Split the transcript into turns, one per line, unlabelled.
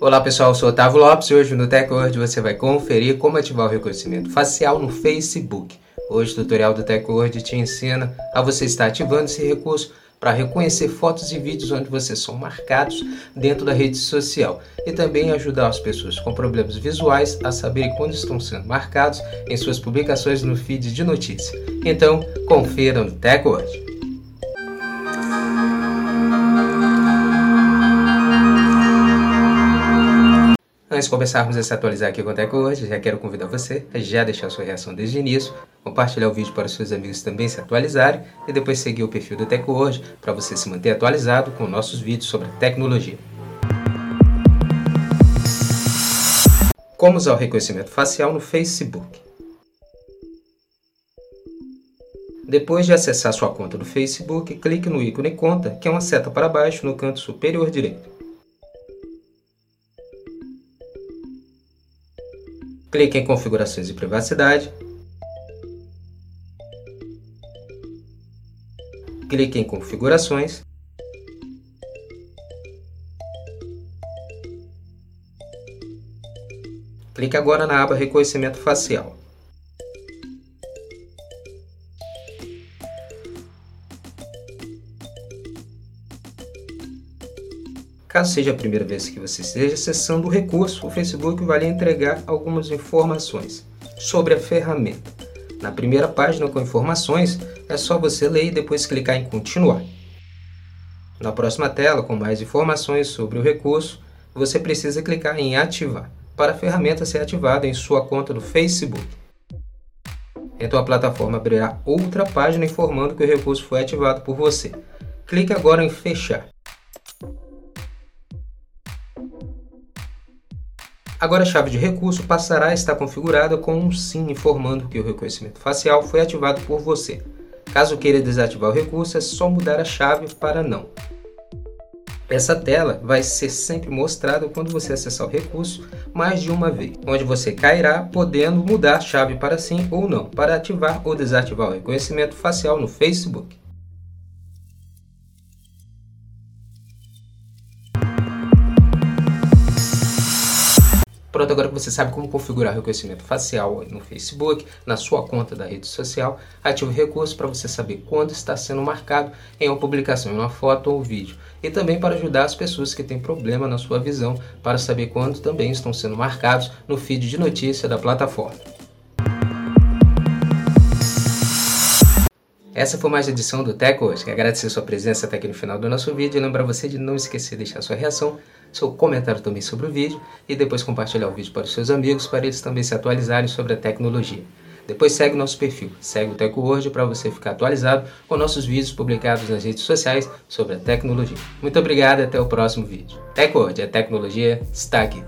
Olá pessoal, eu sou Otávio Lopes e hoje no TechWord você vai conferir como ativar o reconhecimento facial no Facebook. Hoje o tutorial do TechWord te ensina a você estar ativando esse recurso para reconhecer fotos e vídeos onde vocês são marcados dentro da rede social e também ajudar as pessoas com problemas visuais a saberem quando estão sendo marcados em suas publicações no feed de notícia. Então, confira no TechWord. Antes de começarmos a se atualizar aqui com o Teco hoje, já quero convidar você a já deixar sua reação desde o início, compartilhar o vídeo para os seus amigos também se atualizarem e depois seguir o perfil do Teco hoje para você se manter atualizado com nossos vídeos sobre tecnologia. Como usar o reconhecimento facial no Facebook. Depois de acessar sua conta do Facebook, clique no ícone Conta, que é uma seta para baixo no canto superior direito. Clique em Configurações e Privacidade. Clique em Configurações. Clique agora na aba Reconhecimento Facial. Caso seja a primeira vez que você esteja acessando o recurso, o Facebook vai lhe entregar algumas informações sobre a ferramenta. Na primeira página com informações, é só você ler e depois clicar em continuar. Na próxima tela, com mais informações sobre o recurso, você precisa clicar em ativar, para a ferramenta ser ativada em sua conta do Facebook. Então a plataforma abrirá outra página informando que o recurso foi ativado por você. Clique agora em fechar. Agora a chave de recurso passará a estar configurada com um SIM informando que o reconhecimento facial foi ativado por você. Caso queira desativar o recurso, é só mudar a chave para não. Essa tela vai ser sempre mostrada quando você acessar o recurso mais de uma vez, onde você cairá podendo mudar a chave para sim ou não, para ativar ou desativar o reconhecimento facial no Facebook. Pronto, agora que você sabe como configurar reconhecimento facial no Facebook, na sua conta da rede social, ative o recurso para você saber quando está sendo marcado em uma publicação, em uma foto ou vídeo. E também para ajudar as pessoas que têm problema na sua visão, para saber quando também estão sendo marcados no feed de notícia da plataforma. Essa foi mais a edição do Tech hoje. Quero agradecer sua presença até aqui no final do nosso vídeo e lembrar você de não esquecer de deixar sua reação seu comentário também sobre o vídeo e depois compartilhar o vídeo para os seus amigos para eles também se atualizarem sobre a tecnologia. Depois segue nosso perfil, segue o TecWord para você ficar atualizado com nossos vídeos publicados nas redes sociais sobre a tecnologia. Muito obrigado e até o próximo vídeo. TecWord, a tecnologia está aqui.